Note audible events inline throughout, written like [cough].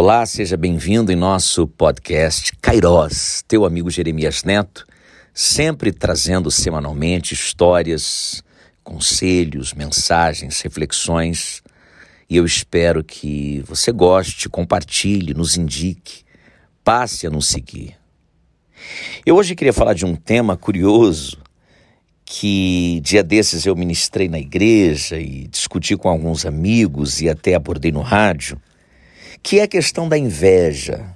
Olá, seja bem-vindo em nosso podcast Cairós, teu amigo Jeremias Neto, sempre trazendo semanalmente histórias, conselhos, mensagens, reflexões. E eu espero que você goste, compartilhe, nos indique, passe a nos seguir. Eu hoje queria falar de um tema curioso que dia desses eu ministrei na igreja e discuti com alguns amigos e até abordei no rádio que é a questão da inveja.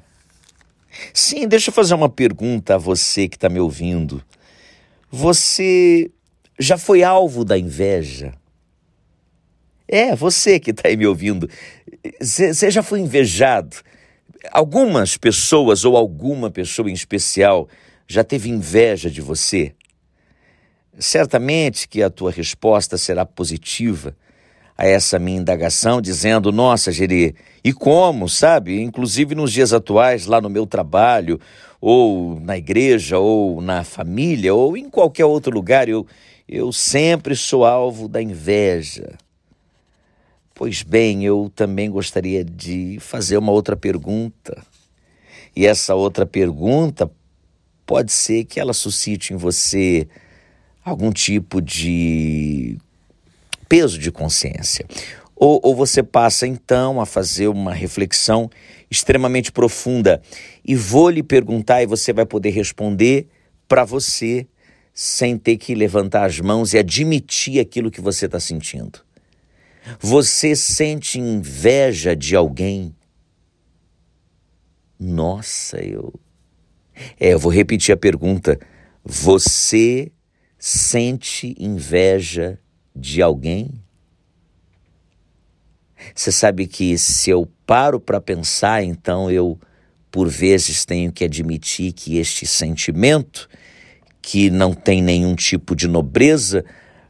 Sim, deixa eu fazer uma pergunta a você que está me ouvindo. Você já foi alvo da inveja? É, você que está aí me ouvindo. Você já foi invejado? Algumas pessoas ou alguma pessoa em especial já teve inveja de você? Certamente que a tua resposta será positiva a essa minha indagação, dizendo: Nossa, Geri, e como, sabe? Inclusive nos dias atuais, lá no meu trabalho, ou na igreja, ou na família, ou em qualquer outro lugar, eu, eu sempre sou alvo da inveja. Pois bem, eu também gostaria de fazer uma outra pergunta. E essa outra pergunta pode ser que ela suscite em você algum tipo de peso de consciência. Ou, ou você passa então a fazer uma reflexão extremamente profunda e vou lhe perguntar e você vai poder responder para você sem ter que levantar as mãos e admitir aquilo que você está sentindo. Você sente inveja de alguém? Nossa, eu. É, eu vou repetir a pergunta. Você sente inveja de alguém? Você sabe que se eu paro para pensar, então eu, por vezes, tenho que admitir que este sentimento, que não tem nenhum tipo de nobreza,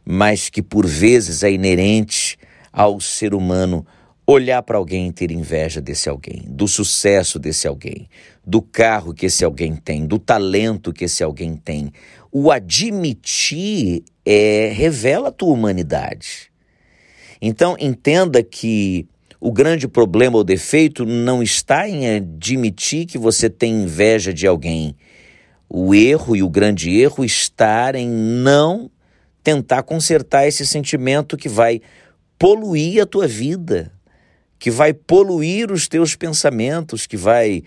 mas que por vezes é inerente ao ser humano, olhar para alguém e ter inveja desse alguém, do sucesso desse alguém, do carro que esse alguém tem, do talento que esse alguém tem. O admitir é, revela a tua humanidade. Então, entenda que o grande problema ou defeito não está em admitir que você tem inveja de alguém. O erro e o grande erro está em não tentar consertar esse sentimento que vai poluir a tua vida, que vai poluir os teus pensamentos, que vai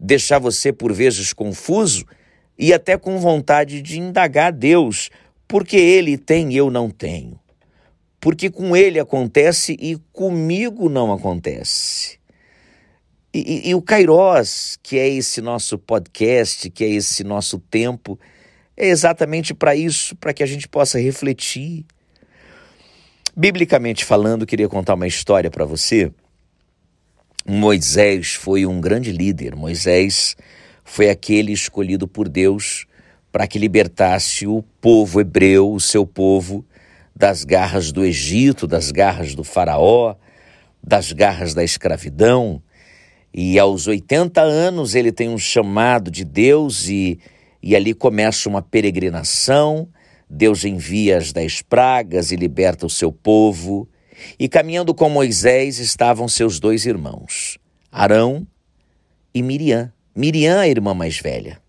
deixar você por vezes confuso e até com vontade de indagar a Deus porque ele tem e eu não tenho. Porque com ele acontece e comigo não acontece. E, e, e, o Kairos, que é esse nosso podcast, que é esse nosso tempo, é exatamente para isso, para que a gente possa refletir. Biblicamente falando, queria contar uma história para você. Moisés foi um grande líder. Moisés foi aquele escolhido por Deus para que libertasse o povo hebreu, o seu povo, das garras do Egito, das garras do Faraó, das garras da escravidão. E aos 80 anos ele tem um chamado de Deus e, e ali começa uma peregrinação. Deus envia as dez pragas e liberta o seu povo. E caminhando com Moisés estavam seus dois irmãos, Arão e Miriam. Miriam, a irmã mais velha.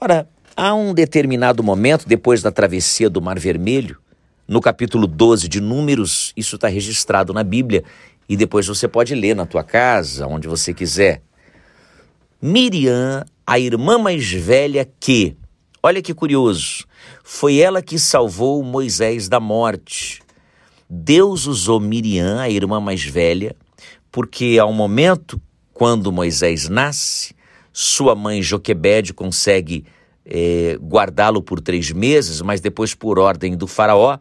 Ora, há um determinado momento, depois da travessia do Mar Vermelho, no capítulo 12 de Números, isso está registrado na Bíblia, e depois você pode ler na tua casa, onde você quiser. Miriam, a irmã mais velha que, olha que curioso, foi ela que salvou Moisés da morte. Deus usou Miriam, a irmã mais velha, porque ao momento quando Moisés nasce, sua mãe Joquebede consegue é, guardá-lo por três meses, mas depois, por ordem do Faraó,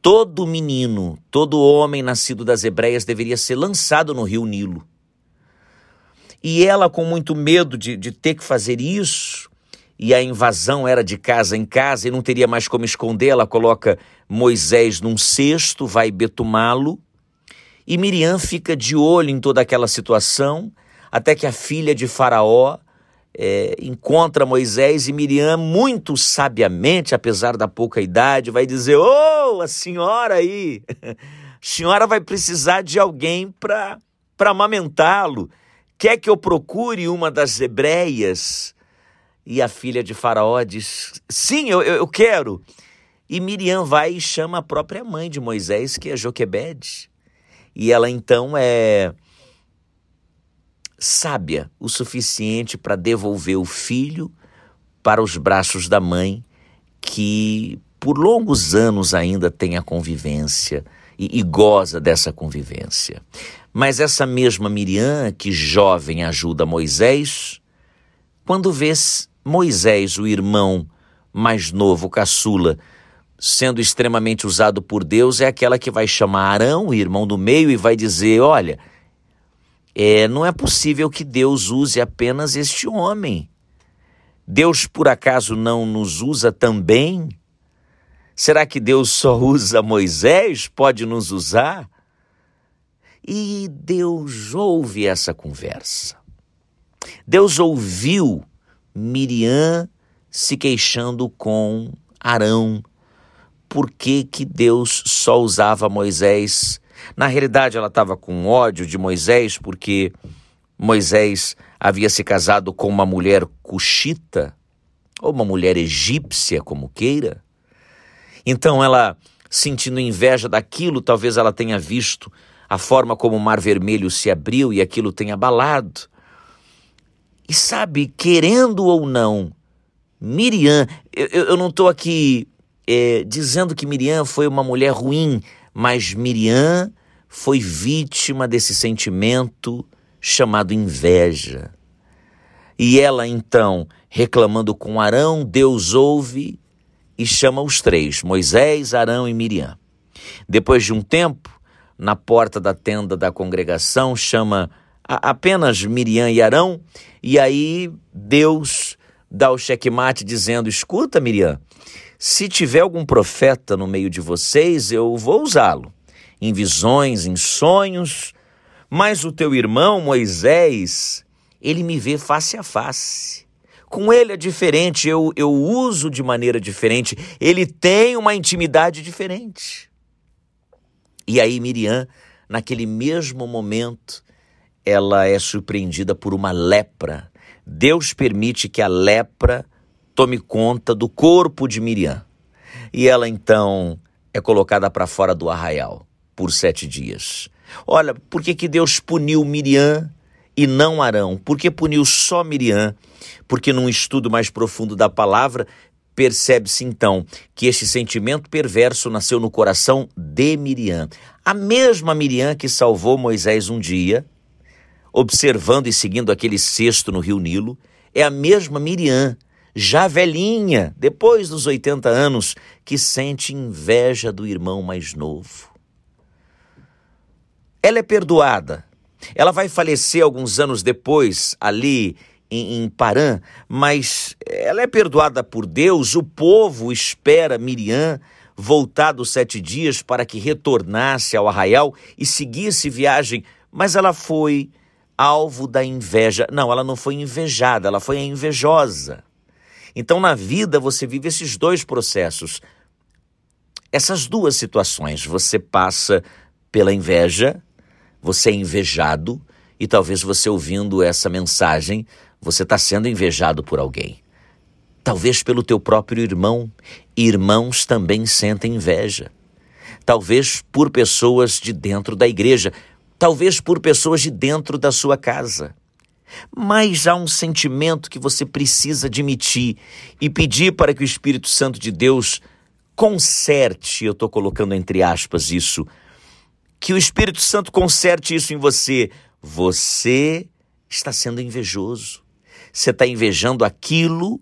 todo menino, todo homem nascido das Hebreias deveria ser lançado no rio Nilo. E ela, com muito medo de, de ter que fazer isso, e a invasão era de casa em casa e não teria mais como esconder, ela coloca Moisés num cesto, vai betumá-lo, e Miriam fica de olho em toda aquela situação, até que a filha de Faraó é, encontra Moisés e Miriam, muito sabiamente, apesar da pouca idade, vai dizer: Ô, oh, a senhora aí, [laughs] a senhora vai precisar de alguém para amamentá-lo. Quer que eu procure uma das hebreias? E a filha de Faraó diz: Sim, eu, eu quero. E Miriam vai e chama a própria mãe de Moisés, que é Joquebede. E ela então é sábia o suficiente para devolver o filho para os braços da mãe, que por longos anos ainda tem a convivência e, e goza dessa convivência. Mas essa mesma Miriam, que jovem ajuda Moisés, quando vê Moisés, o irmão mais novo, caçula, sendo extremamente usado por Deus, é aquela que vai chamar Arão, o irmão do meio, e vai dizer: Olha, é, não é possível que Deus use apenas este homem. Deus por acaso não nos usa também? Será que Deus [laughs] só usa Moisés? Pode nos usar? E Deus ouve essa conversa. Deus ouviu Miriam se queixando com Arão. Por que, que Deus só usava Moisés? Na realidade, ela estava com ódio de Moisés porque Moisés havia se casado com uma mulher cuxita, ou uma mulher egípcia, como queira. Então ela, sentindo inveja daquilo, talvez ela tenha visto a forma como o Mar Vermelho se abriu e aquilo tenha abalado. E sabe, querendo ou não, Miriam, eu, eu não estou aqui é, dizendo que Miriam foi uma mulher ruim, mas Miriam foi vítima desse sentimento chamado inveja. E ela então, reclamando com Arão, Deus ouve e chama os três: Moisés, Arão e Miriam. Depois de um tempo, na porta da tenda da congregação, chama apenas Miriam e Arão, e aí Deus dá o checkmate dizendo: Escuta, Miriam, se tiver algum profeta no meio de vocês, eu vou usá-lo, em visões, em sonhos, mas o teu irmão Moisés, ele me vê face a face. Com ele é diferente, eu, eu uso de maneira diferente, ele tem uma intimidade diferente. E aí, Miriam, naquele mesmo momento, ela é surpreendida por uma lepra. Deus permite que a lepra tome conta do corpo de Miriam. E ela então é colocada para fora do arraial por sete dias. Olha, por que, que Deus puniu Miriam e não Arão? Por que puniu só Miriam? Porque num estudo mais profundo da palavra, percebe-se então que este sentimento perverso nasceu no coração de Miriam. A mesma Miriam que salvou Moisés um dia, observando e seguindo aquele cesto no rio Nilo, é a mesma Miriam, já velhinha, depois dos 80 anos, que sente inveja do irmão mais novo. Ela é perdoada, ela vai falecer alguns anos depois, ali em, em Parã, mas ela é perdoada por Deus. O povo espera Miriam voltar dos sete dias para que retornasse ao arraial e seguisse viagem, mas ela foi alvo da inveja. Não, ela não foi invejada, ela foi a invejosa. Então, na vida, você vive esses dois processos. Essas duas situações. Você passa pela inveja você é invejado e talvez você ouvindo essa mensagem, você está sendo invejado por alguém. Talvez pelo teu próprio irmão. Irmãos também sentem inveja. Talvez por pessoas de dentro da igreja. Talvez por pessoas de dentro da sua casa. Mas há um sentimento que você precisa admitir e pedir para que o Espírito Santo de Deus conserte, eu estou colocando entre aspas isso, que o Espírito Santo conserte isso em você. Você está sendo invejoso. Você está invejando aquilo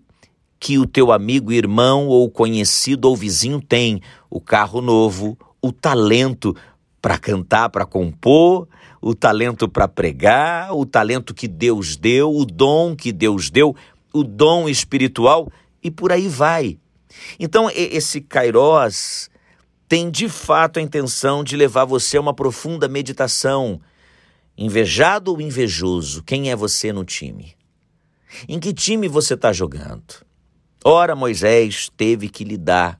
que o teu amigo, irmão ou conhecido ou vizinho tem: o carro novo, o talento para cantar, para compor, o talento para pregar, o talento que Deus deu, o dom que Deus deu, o dom espiritual e por aí vai. Então, esse Kairos tem de fato a intenção de levar você a uma profunda meditação. Invejado ou invejoso, quem é você no time? Em que time você está jogando? Ora, Moisés teve que lidar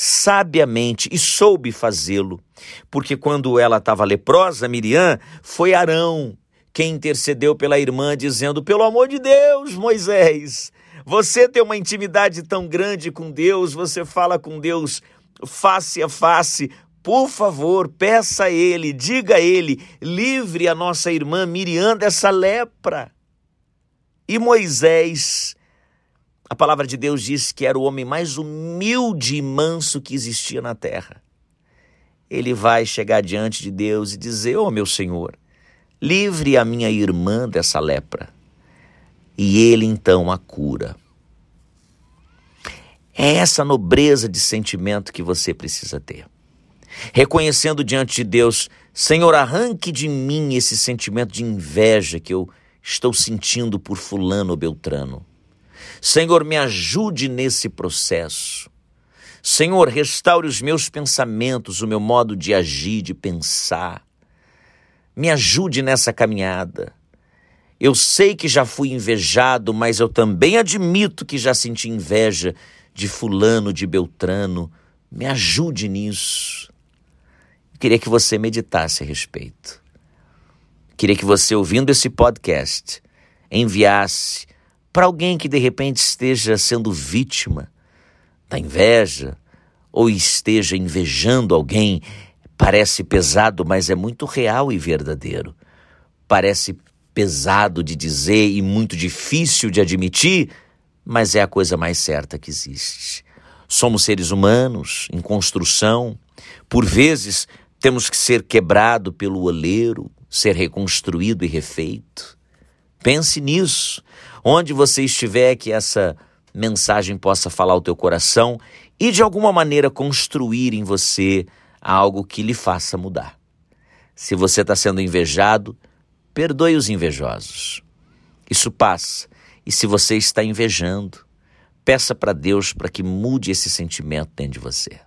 sabiamente e soube fazê-lo, porque quando ela estava leprosa, Miriam, foi Arão quem intercedeu pela irmã, dizendo: Pelo amor de Deus, Moisés, você tem uma intimidade tão grande com Deus, você fala com Deus face a face. Por favor, peça a Ele, diga a Ele, livre a nossa irmã Miriam dessa lepra. E Moisés, a palavra de Deus diz que era o homem mais humilde e manso que existia na terra. Ele vai chegar diante de Deus e dizer: Oh, meu Senhor, livre a minha irmã dessa lepra. E ele então a cura. É essa nobreza de sentimento que você precisa ter. Reconhecendo diante de Deus, Senhor, arranque de mim esse sentimento de inveja que eu estou sentindo por Fulano ou Beltrano. Senhor, me ajude nesse processo. Senhor, restaure os meus pensamentos, o meu modo de agir, de pensar. Me ajude nessa caminhada. Eu sei que já fui invejado, mas eu também admito que já senti inveja de Fulano, de Beltrano. Me ajude nisso. Eu queria que você meditasse a respeito. Queria que você, ouvindo esse podcast, enviasse para alguém que de repente esteja sendo vítima da inveja ou esteja invejando alguém. Parece pesado, mas é muito real e verdadeiro. Parece pesado de dizer e muito difícil de admitir, mas é a coisa mais certa que existe. Somos seres humanos em construção, por vezes temos que ser quebrado pelo oleiro, ser reconstruído e refeito. Pense nisso. Onde você estiver, que essa mensagem possa falar ao teu coração e de alguma maneira construir em você algo que lhe faça mudar. Se você está sendo invejado, perdoe os invejosos. Isso passa. E se você está invejando, peça para Deus para que mude esse sentimento dentro de você.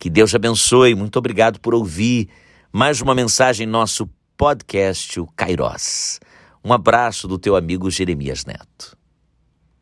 Que Deus te abençoe. Muito obrigado por ouvir mais uma mensagem nosso podcast, o Kairos. Um abraço do teu amigo Jeremias Neto.